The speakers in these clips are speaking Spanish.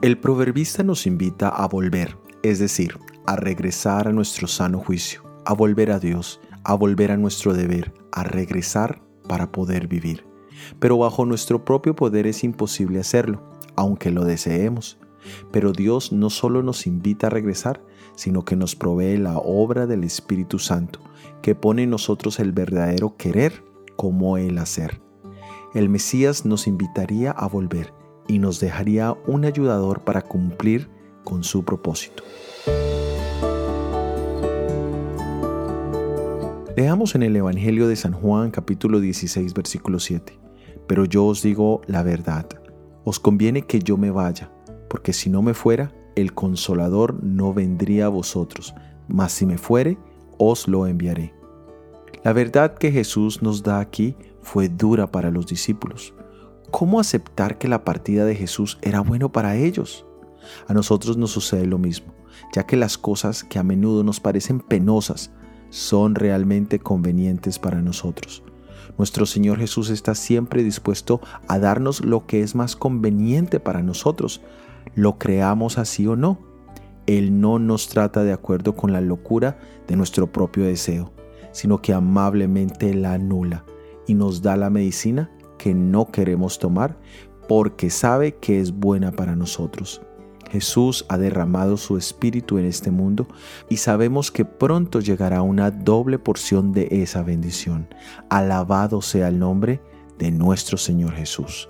El proverbista nos invita a volver, es decir, a regresar a nuestro sano juicio, a volver a Dios, a volver a nuestro deber, a regresar para poder vivir. Pero bajo nuestro propio poder es imposible hacerlo, aunque lo deseemos. Pero Dios no solo nos invita a regresar, sino que nos provee la obra del Espíritu Santo, que pone en nosotros el verdadero querer como el hacer. El Mesías nos invitaría a volver y nos dejaría un ayudador para cumplir con su propósito. Leamos en el Evangelio de San Juan capítulo 16 versículo 7. Pero yo os digo la verdad, os conviene que yo me vaya, porque si no me fuera, el consolador no vendría a vosotros, mas si me fuere, os lo enviaré. La verdad que Jesús nos da aquí fue dura para los discípulos. ¿Cómo aceptar que la partida de Jesús era bueno para ellos? A nosotros nos sucede lo mismo, ya que las cosas que a menudo nos parecen penosas son realmente convenientes para nosotros. Nuestro Señor Jesús está siempre dispuesto a darnos lo que es más conveniente para nosotros, lo creamos así o no. Él no nos trata de acuerdo con la locura de nuestro propio deseo, sino que amablemente la anula y nos da la medicina que no queremos tomar porque sabe que es buena para nosotros. Jesús ha derramado su espíritu en este mundo y sabemos que pronto llegará una doble porción de esa bendición. Alabado sea el nombre de nuestro Señor Jesús.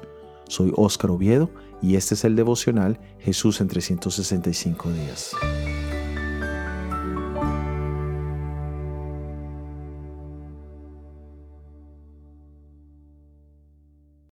Soy Óscar Oviedo y este es el devocional Jesús en 365 días.